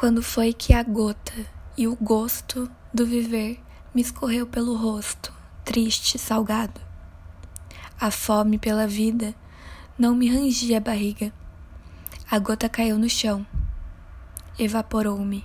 Quando foi que a gota e o gosto do viver me escorreu pelo rosto, triste, salgado? A fome pela vida não me rangia a barriga. A gota caiu no chão, evaporou-me.